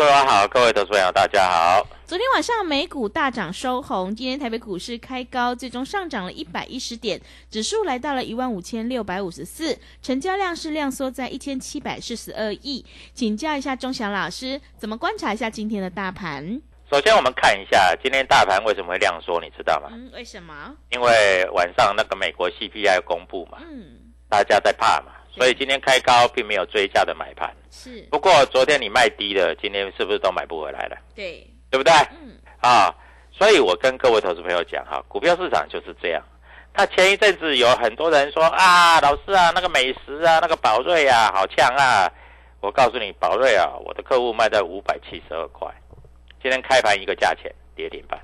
各位好，各位投资朋友，大家好。昨天晚上美股大涨收红，今天台北股市开高，最终上涨了一百一十点，指数来到了一万五千六百五十四，成交量是量缩在一千七百四十二亿。请教一下钟祥老师，怎么观察一下今天的大盘？首先，我们看一下今天大盘为什么会量缩，你知道吗？嗯，为什么？因为晚上那个美国 CPI 公布嘛，嗯，大家在怕嘛，所以今天开高并没有追加的买盘。是不过昨天你卖低了，今天是不是都买不回来了？对，对不对？嗯，啊，所以我跟各位投资朋友讲哈，股票市场就是这样。他前一阵子有很多人说啊，老师啊，那个美食啊，那个宝瑞啊，好强啊。我告诉你，宝瑞啊，我的客户卖在五百七十二块，今天开盘一个价钱跌停板，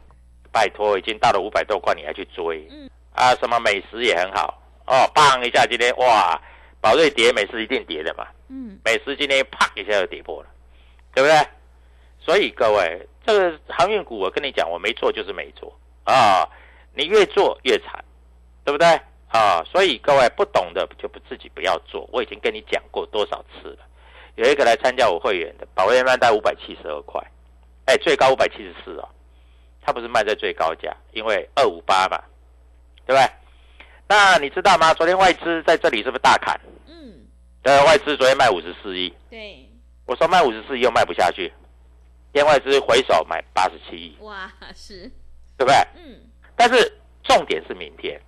拜托，已经到了五百多块，你还去追？嗯，啊，什么美食也很好哦，棒一下，今天哇，宝瑞跌，美食一定跌的嘛。嗯，美食今天啪一下就跌破了，对不对？所以各位，这个航运股，我跟你讲，我没做就是没做啊，你越做越惨，对不对啊？所以各位不懂的就不自己不要做，我已经跟你讲过多少次了。有一个来参加我会员的，宝瑞卖在五百七十二块，哎，最高五百七十四哦，他不是卖在最高价，因为二五八嘛，对不对？那你知道吗？昨天外资在这里是不是大砍？嗯，对，外资昨天卖五十四亿，对，我说卖五十四亿又卖不下去，天外资回手买八十七亿，哇，是，对不对？嗯，但是重点是明天，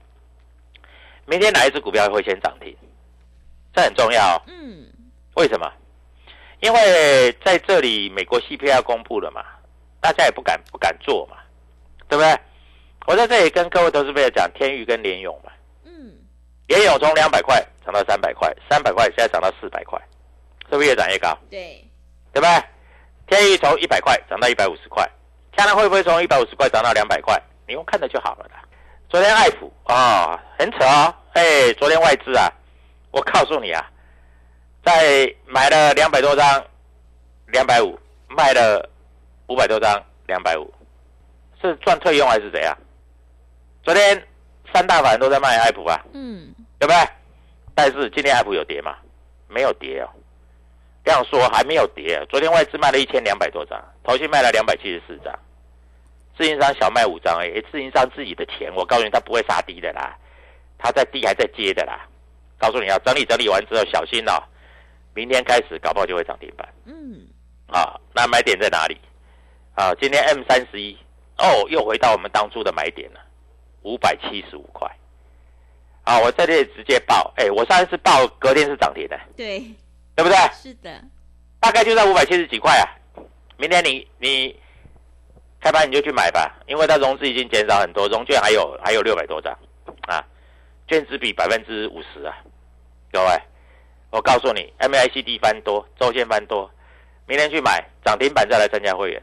明天哪一只股票会先涨停？这很重要、哦。嗯，为什么？因为在这里美国 CPI 公布了嘛，大家也不敢不敢做嘛，对不对？我在这里跟各位投资朋友讲，天宇跟联勇嘛，嗯，联勇从两百块涨到三百块，三百块现在涨到四百块，是不是越涨越高？对，对不对？天宇从一百块涨到一百五十块，将来会不会从一百五十块涨到两百块？你用看的就好了啦。昨天爱普啊、哦，很扯哦，哎，昨天外资啊，我告诉你啊，在买了两百多张，两百五，卖了五百多张，两百五，是赚退用还是怎样？昨天三大法人都在卖爱普啊，嗯，对不对？但是今天爱普有跌吗？没有跌哦。这样说还没有跌，昨天外资卖了一千两百多张，投信卖了两百七十四张，自营商小卖五张而已。自营商自己的钱，我告诉你，他不会杀低的啦，他在低还在接的啦。告诉你啊，整理整理完之后小心哦，明天开始搞不好就会涨停板嗯，啊。那买点在哪里？啊，今天 M 三十一哦，又回到我们当初的买点了，五百七十五块。啊，我在这里直接报，哎，我上一次报隔天是涨停的，对，对不对？是的，大概就在五百七十几块啊。明天你你开盘你就去买吧，因为它融资已经减少很多，融券还有还有六百多张啊，券值比百分之五十啊，各位，我告诉你，MACD 翻多，周线翻多，明天去买涨停板再来参加会员，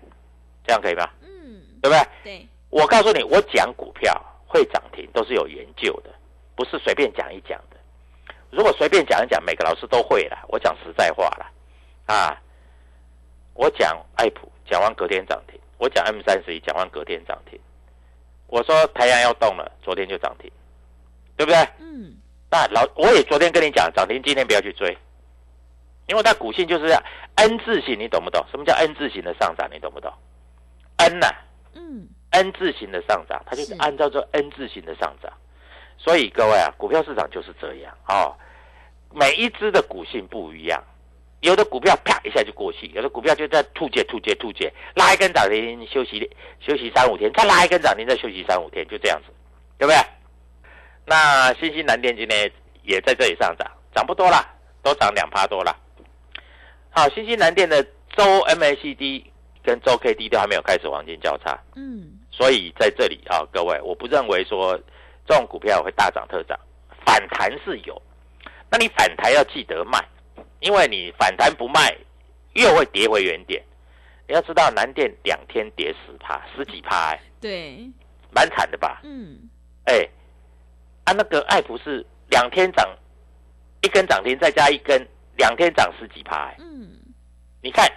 这样可以吗？嗯，对不对？对，我告诉你，我讲股票会涨停都是有研究的，不是随便讲一讲的。如果随便讲一讲，每个老师都会了。我讲实在话了，啊，我讲爱普讲完隔天涨停，我讲 M 三十一讲完隔天涨停，我说太阳要动了，昨天就涨停，对不对？嗯，那老我也昨天跟你讲，涨停今天不要去追，因为它股性就是这样 N 字形，你懂不懂？什么叫 N 字形的上涨？你懂不懂？N 呐、嗯，N 字形的上涨，它就是是按照这 N 字形的上涨。所以各位啊，股票市场就是这样哦，每一只的股性不一样，有的股票啪一下就过去，有的股票就在吐借吐借吐借，拉一根涨停休息休息三五天，再拉一根涨停再休息三五天，就这样子，对不对？那新兴南电今天也在这里上涨，涨不多啦，都涨两趴多啦。好，新兴南电的周 MACD 跟周 K D 都还没有开始黄金交叉，嗯，所以在这里啊，各位，我不认为说这种股票会大涨特涨，反弹是有，那你反弹要记得卖，因为你反弹不卖，又会跌回原点。你要知道，南电两天跌十趴，十几趴、哎，对，蛮惨的吧？嗯，哎、啊，那个爱普是两天涨一根涨停，再加一根，两天涨十几趴、哎嗯，你看，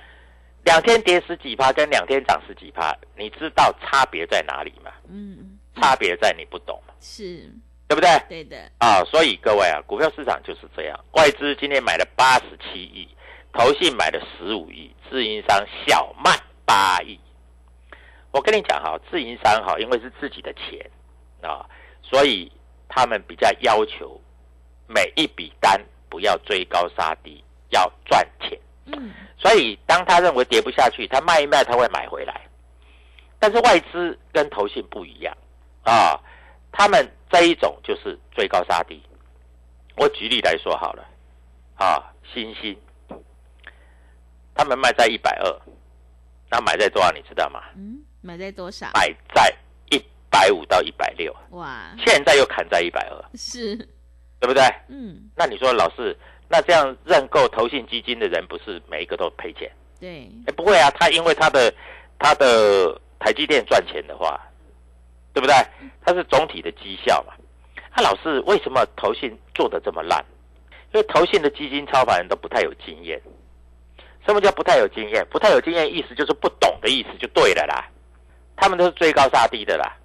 两天跌十几趴跟两天涨十几趴，你知道差别在哪里吗？嗯，差别在你不懂嘛，是对不对？对的，啊，所以各位啊，股票市场就是这样，外资今天买了八十七亿，投信买了十五亿，自营商小卖八亿。我跟你讲哈，自营商哈，因为是自己的钱啊，所以他们比较要求每一笔单不要追高杀低，要赚钱。嗯，所以当他认为跌不下去，他卖一卖，他会买回来。但是外资跟投信不一样啊，他们这一种就是追高杀低。我举例来说好了，啊，新兴，他们卖在一百二，那买在多少你知道吗？嗯，买在多少？买在一百五到一百六，哇，现在又砍在一百二，是，对不对？嗯，那你说老师，那这样认购投信基金的人不是每一个都赔钱？对，哎，不会啊，他因为他的他的台积电赚钱的话，对不对？它是总体的绩效嘛。那、老师为什么投信做的这么烂？因为投信的基金操盘人都不太有经验。什么叫不太有经验？不太有经验意思就是不懂的意思就对了啦。他们都是追高杀低的啦，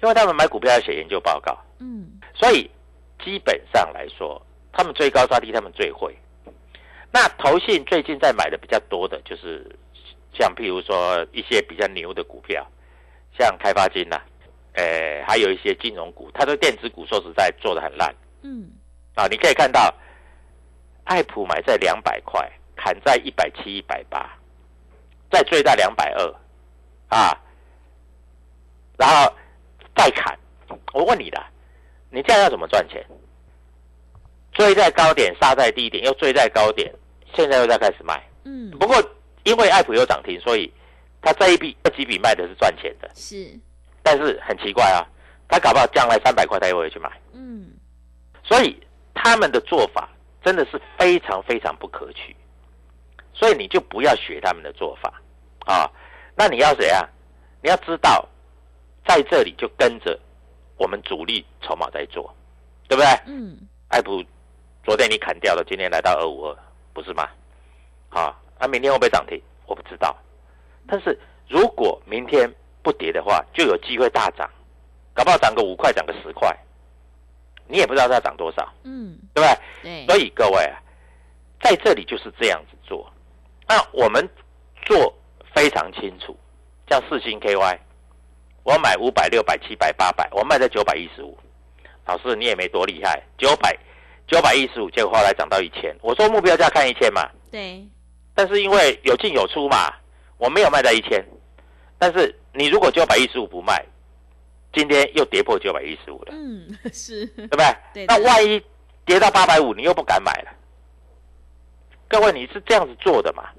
因为他们买股票要写研究报告，嗯，所以基本上来说，他们追高杀低，他们最会。那投信最近在买的比较多的就是像譬如说一些比较牛的股票，像开发金呐、呃，还有一些金融股，它的电子股说实在做的很烂嗯，啊。你可以看到，爱普买在两百块，砍在一百七、一百八，再追在两百二啊，然后再砍。我问你的，你这样要怎么赚钱？追在高点，杀在低点，又追在高点，现在又在开始卖。嗯，不过因为爱普有涨停，所以它这一笔这几笔卖的是赚钱的。是，但是很奇怪啊，他搞不好将来三百块他也会去买，嗯，所以他们的做法真的是非常非常不可取。所以你就不要学他们的做法啊。那你要谁啊？你要知道，在这里就跟着我们主力筹码在做，对不对？嗯，爱普昨天你砍掉了，今天来到二五二，不是吗？啊，那、明天会不会涨停？我不知道。但是如果明天不跌的话，就有机会大涨，搞不好涨个五块，涨个十块，你也不知道它涨多少，嗯，对不对？对，所以各位啊，在这里就是这样子做。那我们做非常清楚，像四星 KY，我买五百、六百、七百、八百，我卖在九百一十五。老师你也没多厉害，九百九百一十五，结果后来涨到一千。我说目标价看一千嘛，对，但是因为有进有出嘛，我没有卖在一千。但是你如果九百一十五不卖，今天又跌破九百一十五了，嗯，是，对不对？对那万一跌到八百五，你又不敢买了。各位，你是这样子做的嘛？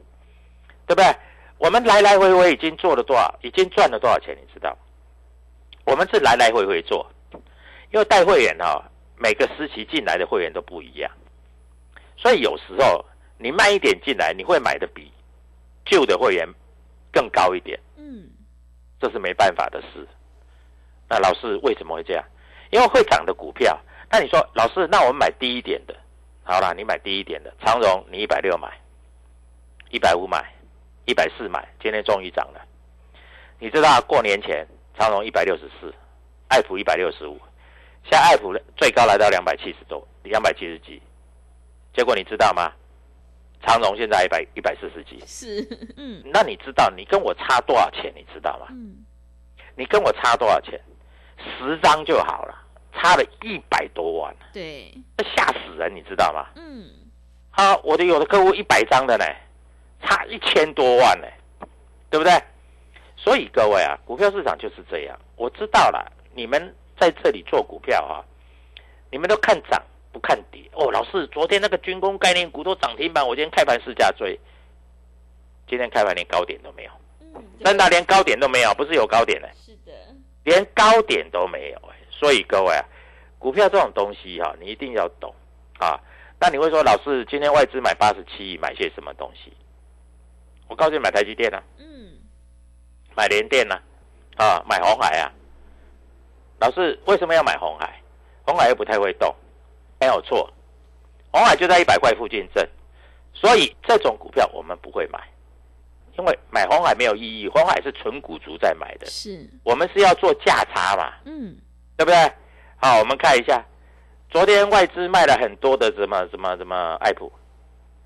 对不对？我们来来回回已经做了多少，已经赚了多少钱？你知道？我们是来来回回做，因为带会员哈、每个时期进来的会员都不一样。所以有时候你慢一点进来，你会买的比旧的会员更高一点，嗯，这是没办法的事。那老师为什么会这样？因为会涨的股票。那你说老师，那我们买低一点的，好啦，你买低一点的，长荣你一百六买，一百五买，一百四买，今天终于涨了。你知道过年前长荣一百六十四，爱普一百六十五，现在爱普最高来到两百七十多，两百七十几，结果你知道吗？长荣现在一百一百四十几，是，嗯那你知道你跟我差多少钱？你知道吗？嗯，你跟我差多少钱？十张就好了，差了一百多万，对，那吓死人，你知道吗？嗯，啊，我的有的客户一百张的呢，差一千多万呢，对不对？所以各位啊，股票市场就是这样。我知道了，你们在这里做股票啊，你们都看涨不看跌哦。老师，昨天那个军工概念股都涨停板，我今天开盘试价追，今天开盘连高点都没有，嗯，真的连高点都没有，不是有高点呢，是的，连高点都没有哎。所以各位啊，股票这种东西哈、你一定要懂啊。那你会说，老师，今天外资买八十七亿，买些什么东西？我告诉你，买台积电啊，嗯，买联电啊，啊，买红海啊。老师为什么要买红海？红海又不太会动，没有错，红海就在一百块附近挣，所以这种股票我们不会买，因为买红海没有意义，红海是纯股族在买的，是，我们是要做价差嘛，嗯，对不对？好，我们看一下，昨天外资卖了很多的什么什么什么爱普，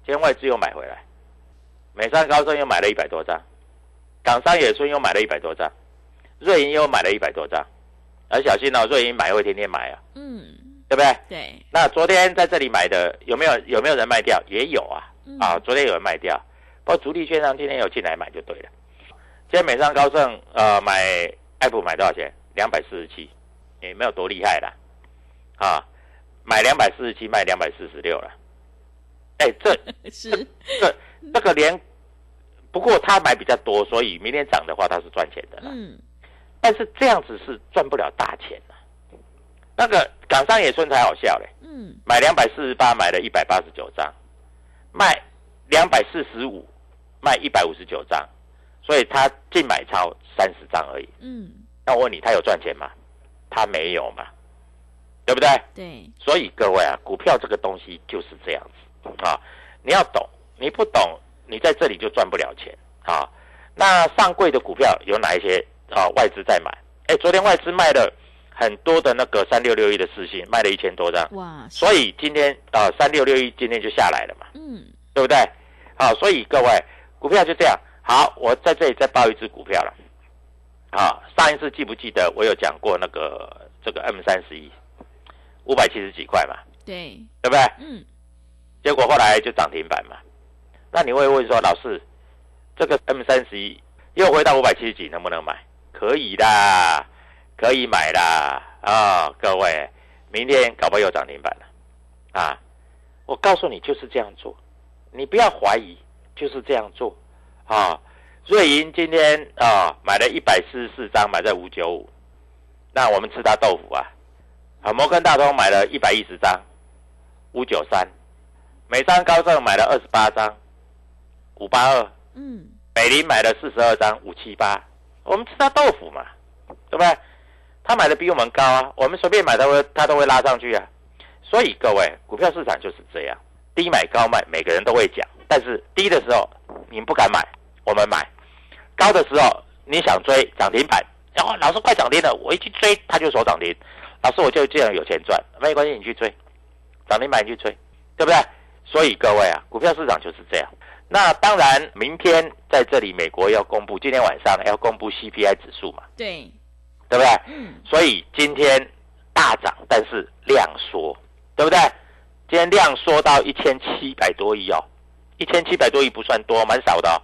今天外资又买回来，美商高盛又买了一百多张，港商野村又买了一百多张，瑞银又买了一百多张，而小心哦，瑞银买会天天买啊，嗯，对不对？对，那昨天在这里买的有没有有没有人卖掉？也有啊，嗯啊，昨天有人卖掉，不过主力券商今天有进来买就对了。今天美商高盛呃买爱普买多少钱？两百四十七，也没有多厉害啦，啊，买两百四十七卖两百四十六了，哎，这 是，这这个连，不过他买比较多，所以明天涨的话他是赚钱的啦。嗯，但是这样子是赚不了大钱的。那个港商野村才好笑嘞，嗯，买两百四十八，买了一百八十九张，卖两百四十五，卖一百五十九张，所以他净买超三十张而已。嗯，那我问你，他有赚钱吗？他没有嘛，对不对？对，所以各位啊，股票这个东西就是这样子啊，你要懂，你不懂，你在这里就赚不了钱啊。那上柜的股票有哪一些啊？外资在买？哎，昨天外资卖了很多的那个三六六一的四信，卖了一千多张，哇，所以今天啊三六六一今天就下来了嘛，嗯，对不对？好，所以各位股票就这样。好，我在这里再报一只股票了。好，上一次记不记得我有讲过那个这个 M 三十一五百七十几块嘛，对，对不对？嗯，结果后来就涨停板嘛。那你会问说，老师，这个 M 三十一又回到五百七十几，能不能买？可以啦，可以买啦啊、各位，明天搞不好又涨停板了啊！我告诉你，就是这样做，你不要怀疑，就是这样做啊。瑞银今天啊买了一百四十四张，买在五九五，那我们吃他豆腐啊。啊，摩根大通买了一百一十张，五九三，美商高盛买了二十八张，五八二，嗯，美林买了四十二张，五七八，我们吃他豆腐嘛，对不对？他买的比我们高啊，我们随便买他会他都会拉上去啊。所以各位，股票市场就是这样，低买高卖，每个人都会讲，但是低的时候你不敢买，我们买；高的时候你想追涨停板，然后老师快涨停了，我一去追他就守涨停，老师我就这样有钱赚，没关系，你去追涨停板你去追，对不对？所以各位啊，股票市场就是这样。那当然，明天在这里美国要公布，今天晚上要公布 CPI 指数嘛，对，对不对？嗯，所以今天大涨，但是量缩，对不对？今天量缩到一千七百多亿哦，一千七百多亿不算多，蛮少的、哦。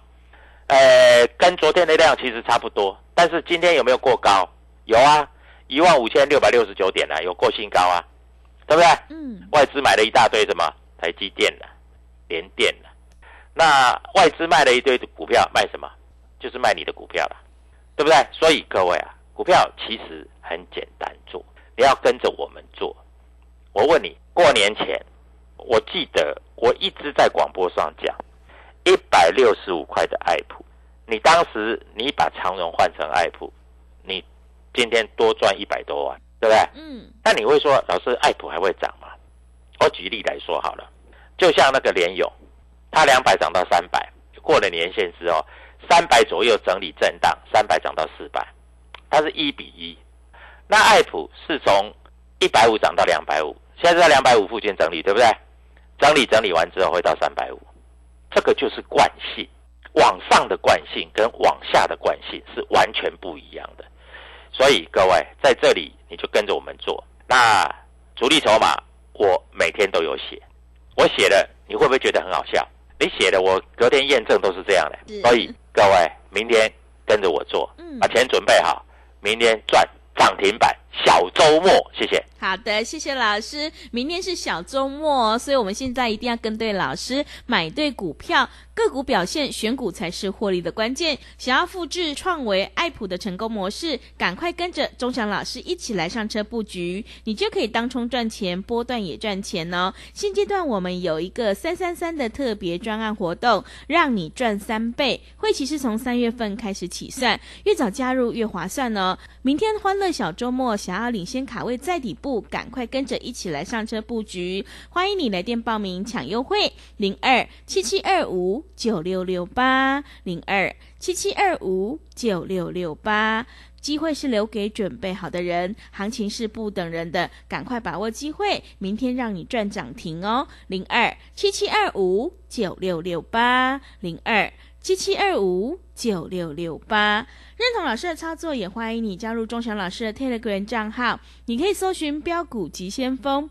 呃，跟昨天的量其实差不多，但是今天有没有过高？有啊，一万五千六百六十九点啊，有过新高啊，对不对？嗯，外资买了一大堆什么台积电的、联电的，那外资卖了一堆股票，卖什么？就是卖你的股票了，对不对？所以各位啊，股票其实很简单做，你要跟着我们做。我问你，过年前我记得我一直在广播上讲，一百六十五块的爱普，你当时你把长荣换成爱普，你今天多赚一百多万，对不对？嗯，那你会说，老师，爱普还会涨吗？我举例来说好了，就像那个联勇，它两百涨到三百，过了年限之后，三百左右整理震荡，三百涨到四百，它是一比一。那爱普是从一百五涨到两百五，现在在两百五附近整理，对不对？整理整理完之后会到三百五，这个就是惯性，往上的惯性跟往下的惯性是完全不一样的。所以各位在这里你就跟着我们做。那主力筹码我每天都有写，我写的你会不会觉得很好笑？你写的我隔天验证都是这样的。所以各位明天跟着我做嗯，把钱准备好，明天赚涨停板小周末，谢谢。好的，谢谢老师。明天是小周末，所以我们现在一定要跟对老师，买对股票，个股表现，选股才是获利的关键。想要复制创维、爱普的成功模式，赶快跟着钟祥老师一起来上车布局，你就可以当冲赚钱，波段也赚钱哦。现阶段我们有一个三三三的特别专案活动，让你赚三倍。会期是从三月份开始起算，越早加入越划算哦。明天欢乐小周末，想要领先卡位在底部，赶快跟着一起来上车布局。欢迎你来电报名抢优惠，零二七七二五九六六八零二七七二五九六六八。机会是留给准备好的人，行情是不等人的，赶快把握机会，明天让你赚涨停哦！零二七七二五九六六八零二七七二五九六六八。认同老师的操作，也欢迎你加入钟祥老师的 Telegram 账号，你可以搜寻“标股急先锋”。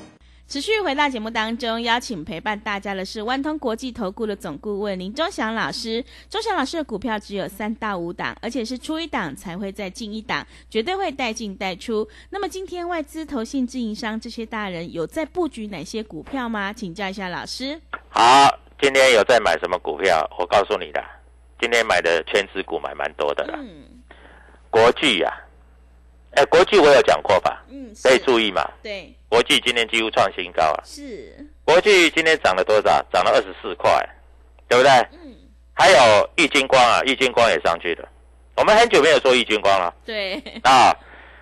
持续回到节目当中，邀请陪伴大家的是万通国际投顾的总顾问林忠祥老师。忠祥老师的股票只有三到五档，而且是出一档才会再进一档，绝对会带进带出。那么今天外资、投信、自营商这些大人有在布局哪些股票吗？请教一下老师。好，今天有在买什么股票？我告诉你的，今天买的全指股买蛮多的啦。嗯国巨呀、哎，国巨我有讲过吧？嗯，可以注意嘛。对，国际今天几乎创新高啊！是，国际今天涨了多少？涨了二十四块，对不对？嗯，还有玉金光啊，玉金光也上去了。我们很久没有做玉金光了对，啊！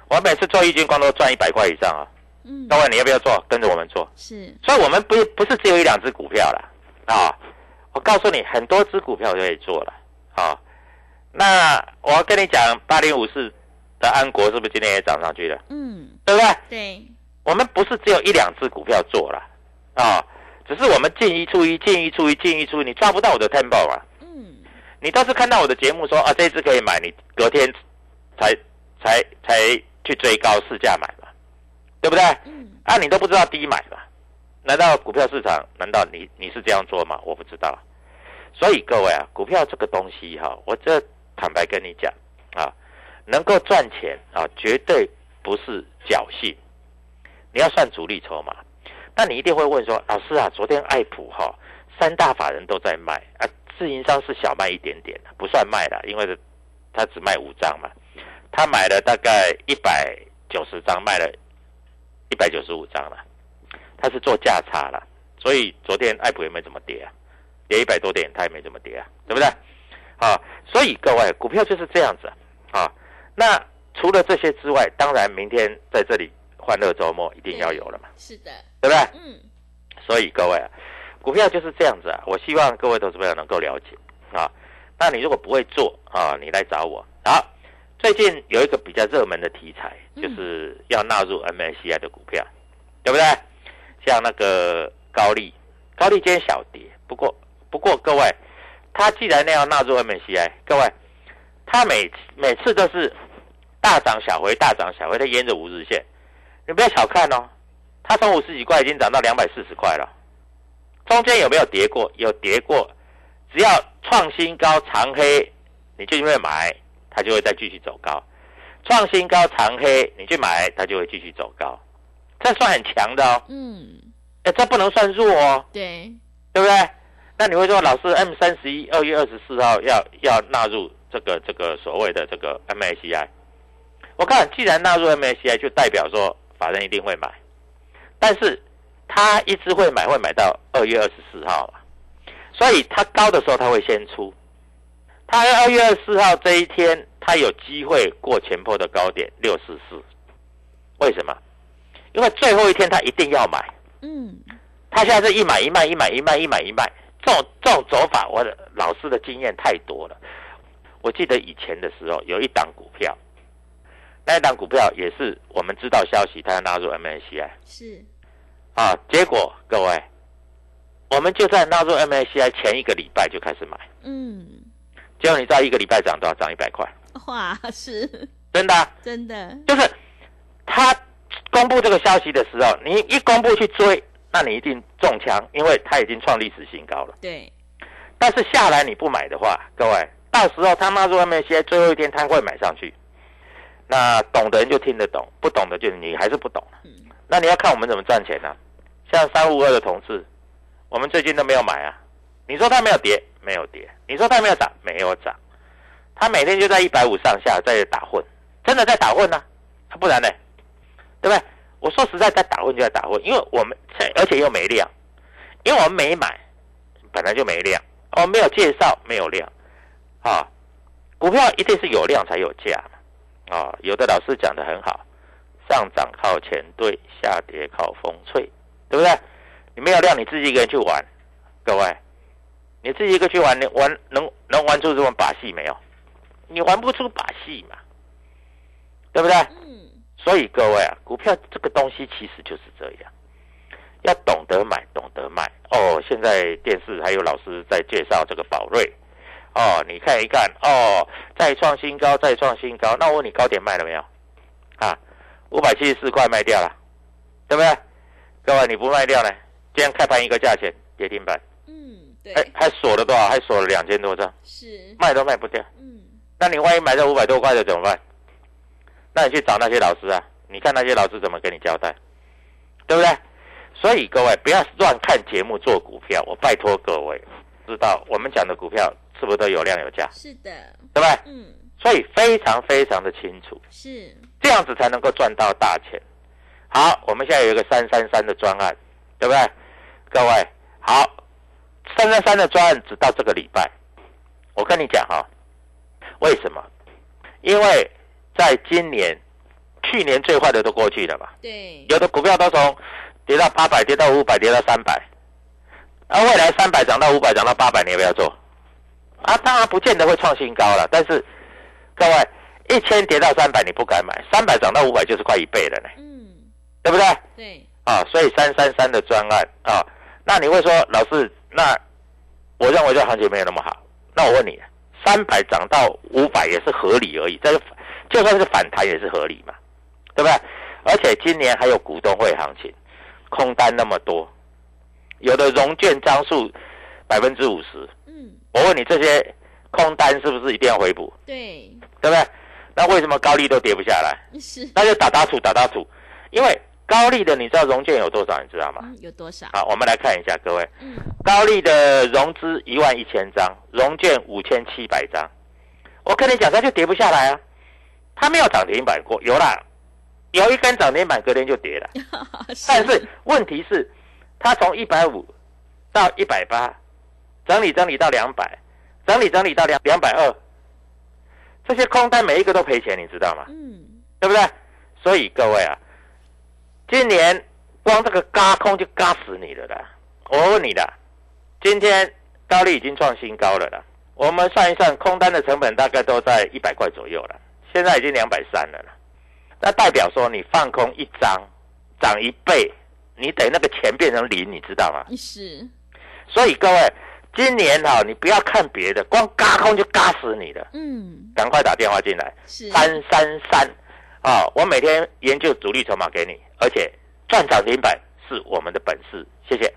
我每次做玉金光都赚一百块以上啊！嗯，各位你要不要做？跟着我们做。是，所以我们不不是只有一两只股票了啊！我告诉你，很多只股票都可以做了啊。那我要跟你讲，八零五四的安国是不是今天也涨上去了？嗯，对不对？对，我们不是只有一两只股票做了啊，只是我们进一出一，进一出一，进一出一，你抓不到我的 tempo 啊。嗯，你倒是看到我的节目说啊，这一只可以买，你隔天才才才去追高市价买嘛，对不对？嗯，啊，你都不知道低买嘛？难道股票市场？难道你你是这样做吗？我不知道。所以各位啊，股票这个东西哈、我这坦白跟你讲啊，能够赚钱啊，绝对不是侥幸。你要算主力筹码，那你一定会问说，老师啊，昨天爱普哈、三大法人都在卖啊，自营商是小卖一点点不算卖了，因为他只卖五张嘛，他买了大概一百九十张，卖了一百九十五张了，他是做价差了，所以昨天爱普也没怎么跌啊，跌一百多点，它也没怎么跌啊，对不对？啊，所以各位股票就是这样子啊。那除了这些之外，当然明天在这里欢乐周末一定要有了嘛，是的，对不对？嗯，所以各位啊，股票就是这样子啊。我希望各位投资朋友能够了解啊。那你如果不会做啊，你来找我。好，最近有一个比较热门的题材，嗯就是要纳入 MSCI 的股票对不对？像那个高利，高利今天小跌，不过不过各位，他既然那样纳入 MSCI，各位，他每每次都是大涨小回，大涨小回，他沿着五日线，你不要小看哦，它从五十几块已经涨到两百四十块了，中间有没有跌过？有跌过，只要创新高长黑，你就因为买，它就会再继续走高。创新高长黑，你去买，它就会继续走高，这算很强的哦。嗯，哎，这不能算弱哦，对，对不对？那你会说，老师，M 三十一二月二十四号要要纳入这个这个所谓的这个 MACI？我看，既然纳入 MACI，就代表说法人一定会买，但是他一直会买，会买到二月二十四号嘛，所以他高的时候他会先出，他二月二十四号这一天。他有机会过前坡的高点六四四，为什么？因为最后一天他一定要买。嗯，他现在是一买一卖，一买一卖，一买一卖，这种这种走法，我的老师的经验太多了。我记得以前的时候有一档股票，那一档股票也是我们知道消息，它要纳入 MSCI。是啊，结果各位，我们就在纳入 MSCI 前一个礼拜就开始买。嗯，结果你知道一个礼拜涨多少？涨一百块。哇，是真的，真的，就是他公布这个消息的时候，你一公布去追，那你一定中枪，因为他已经创历史新高了。对，但是下来你不买的话，各位，到时候他纳入 MSCI 最后一天他会买上去。那懂的人就听得懂，不懂的就你还是不懂。嗯，那你要看我们怎么赚钱呢？像三五二的同志，我们最近都没有买啊。你说它没有跌，没有跌；你说它没有涨，没有涨。它每天就在一百五上下在打混，真的在打混呢，他不然呢，对不对？我说实在，在打混就在打混，因为我们而且又没量，因为我们没买，本来就没量，我没有介绍，没有量，啊，股票一定是有量才有价嘛，啊，有的老师讲的很好，上涨靠前对，下跌靠风吹，对不对？你没有量，你自己一个人去玩，各位，你自己一个去玩，你玩能能玩出这种把戏没有？你玩不出把戏嘛，对不对？嗯，所以各位啊，股票这个东西其实就是这样，要懂得买，懂得卖。哦，现在电视还有老师在介绍这个宝瑞，哦，你看一看，哦，再创新高，再创新高。那我问你，高点卖了没有？啊，五百七十四块卖掉了，对不对？各位你不卖掉呢？今天开盘一个价钱，跌停板，嗯，对，还还锁了多少？还锁了两千多张，是，卖都卖不掉。嗯，那你万一买到五百多块的怎么办？那你去找那些老师啊，你看那些老师怎么跟你交代，对不对？所以各位不要乱看节目做股票，我拜托各位，知道我们讲的股票是不是都有量有价，是的，对不对？嗯，所以非常非常的清楚，是，这样子才能够赚到大钱。好，我们现在有一个三三三的专案，对不对？各位，好，三三三的专案只到这个礼拜，我跟你讲哈、为什么？因为在今年、去年最坏的都过去了嘛，对，有的股票都从跌到八百、跌到五百、跌到三百，而未来三百涨到五百、涨到八百，你要不要做？啊，当然不见得会创新高了，但是各位一千跌到三百你不敢买，三百涨到五百就是快一倍了呢，嗯，对不对？对，啊，所以三三三的专案啊，那你会说老师，那我认为这行情没有那么好，那我问你，三百涨到五百也是合理而已，这个就算是反弹也是合理嘛，对不对？而且今年还有股东会行情，空单那么多，有的融券张数百分之五十，嗯，我问你这些空单是不是一定要回补，对，对不对？那为什么高利都跌不下来？是，那就打打土打打土，因为高利的你知道融券有多少？你知道吗？嗯，有多少？好，我们来看一下，各位，嗯，高利的融资一万一千张，融券五千七百张。我跟你讲，它就跌不下来啊，它没有涨停板过，有啦，有一根涨停板，隔天就跌了。但是问题是，它从一百五到一百八，整理整理到两百，整理整理到两两百二，这些空单每一个都赔钱，你知道吗？嗯，对不对？所以各位啊，今年光这个嘎空就嘎死你了啦！我问你的，今天高利已经创新高了啦。我们算一算，空单的成本大概都在一百块左右了，现在已经两百三了啦。那代表说你放空一张涨一倍，你等那个钱变成零，你知道吗？是，所以各位，今年哈、你不要看别的，光嘎空就嘎死你了。嗯，赶快打电话进来，是，三三三啊！我每天研究主力筹码给你，而且赚涨停板是我们的本事。谢谢。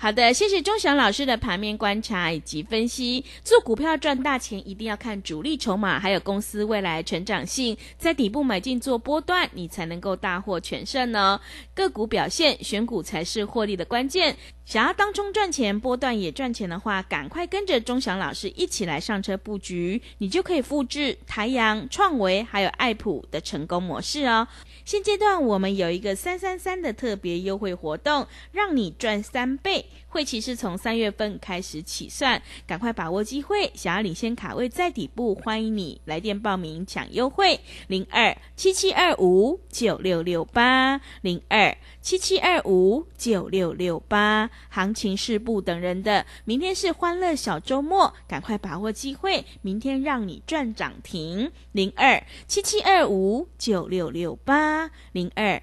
好的，谢谢钟祥老师的盘面观察以及分析。做股票赚大钱，一定要看主力筹码，还有公司未来成长性，在底部买进做波段，你才能够大获全胜呢。个股表现，选股才是获利的关键。想要当中赚钱，波段也赚钱的话，赶快跟着钟祥老师一起来上车布局，你就可以复制台阳、创维还有爱普的成功模式哦。现阶段我们有一个三三三的特别优惠活动，让你赚三倍。会期是从三月份开始起算，赶快把握机会。想要领先卡位在底部，欢迎你来电报名抢优惠，零二七七二五九六六八零二七七二五九六六八。行情是不等人的，明天是欢乐小周末，赶快把握机会，明天让你赚涨停，零二七七二五九六六八零二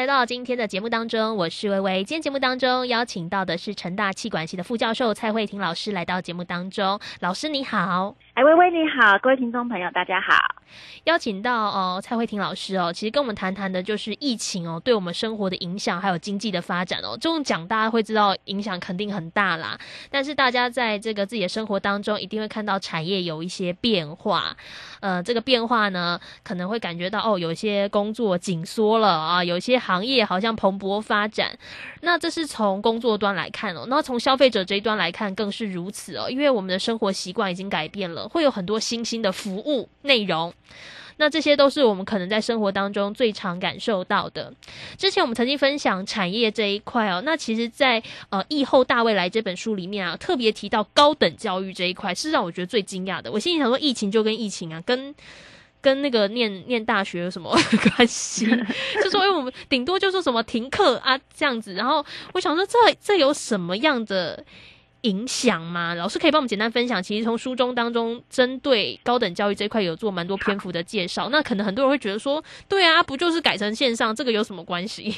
来到今天的节目当中，我是微微。今天节目当中邀请到的是成大气管系的副教授蔡慧婷老师来到节目当中。老师你好，哎，微微你好，各位听众朋友大家好。邀请到哦蔡慧婷老师哦，其实跟我们谈谈的就是疫情哦对我们生活的影响，还有经济的发展哦。这种讲大家会知道影响肯定很大啦，但是大家在这个自己的生活当中一定会看到产业有一些变化。呃，这个变化呢，可能会感觉到哦，有些工作紧缩了啊，有些行业好像蓬勃发展。那这是从工作端来看哦，那从消费者这一端来看更是如此哦，因为我们的生活习惯已经改变了，会有很多新兴的服务内容。那这些都是我们可能在生活当中最常感受到的。之前我们曾经分享产业这一块哦，那其实，在呃《疫后大未来》这本书里面啊，特别提到高等教育这一块，是让我觉得最惊讶的。我心里想说，疫情就跟疫情啊，跟跟那个念念大学有什么关系？就说因为我们顶多就说什么停课啊这样子。然后我想说，这这有什么样的？影响吗？老师可以帮我们简单分享。其实从书中当中，针对高等教育这一块有做蛮多篇幅的介绍。那可能很多人会觉得说，对啊，不就是改成线上，这个有什么关系？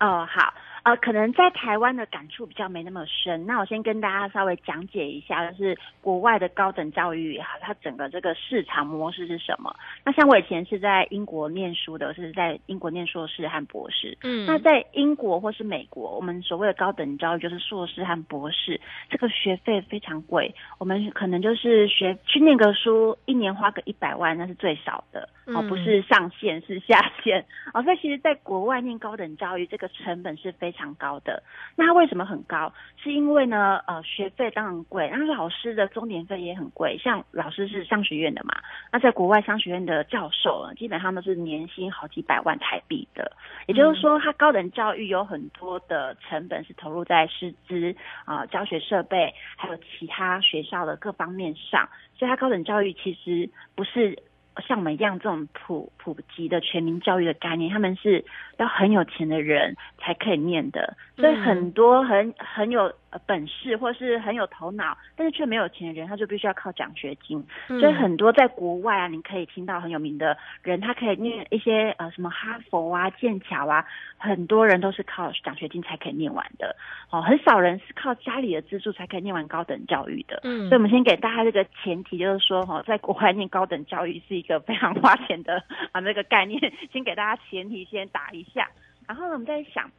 哦，好。呃，可能在台湾的感触比较没那么深。那我先跟大家稍微讲解一下，就是国外的高等教育哈，它整个这个市场模式是什么？那像我以前是在英国念书的，是在英国念硕士和博士。嗯，那在英国或是美国，我们所谓的高等教育就是硕士和博士，这个学费非常贵。我们可能就是学去念个书，一年花个一百万，那是最少的。哦，不是上限是下限。哦，所以其实，在国外念高等教育，这个成本是非常。常高的，那它为什么很高？是因为呢，呃，学费当然贵，然后老师的中年费也很贵。像老师是商学院的嘛，那在国外商学院的教授，基本上都是年薪好几百万台币的。也就是说，他高等教育有很多的成本是投入在师资啊、教学设备，还有其他学校的各方面上。所以，他高等教育其实不是。像我们一样这种普普及的全民教育的概念，他们是要很有钱的人才可以念的，所以很多很很有本事或是很有头脑，但是却没有钱的人，他就必须要靠奖学金。所以很多在国外啊，你可以听到很有名的人，他可以念一些呃什么哈佛啊、剑桥啊，很多人都是靠奖学金才可以念完的。哦，很少人是靠家里的资助才可以念完高等教育的。嗯，所以我们先给大家这个前提，就是说哈，在国外念高等教育是一个非常花钱的啊那个概念，先给大家前提先打一下，然后呢，我们再想。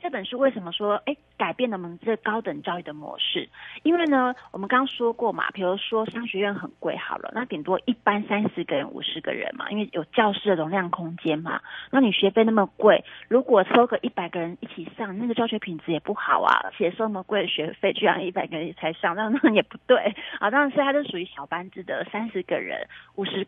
这本书为什么说哎改变了我们这高等教育的模式？因为呢，我们刚刚说过嘛，比如说商学院很贵，好了，那顶多一班三十个人、五十个人嘛，因为有教室的容量空间嘛。那你学费那么贵，如果收个一百个人一起上，那个教学品质也不好啊。且收那么贵的学费，居然一百个人才上，那 那也不对啊。当然是它是属于小班制的，三十个人、五十个。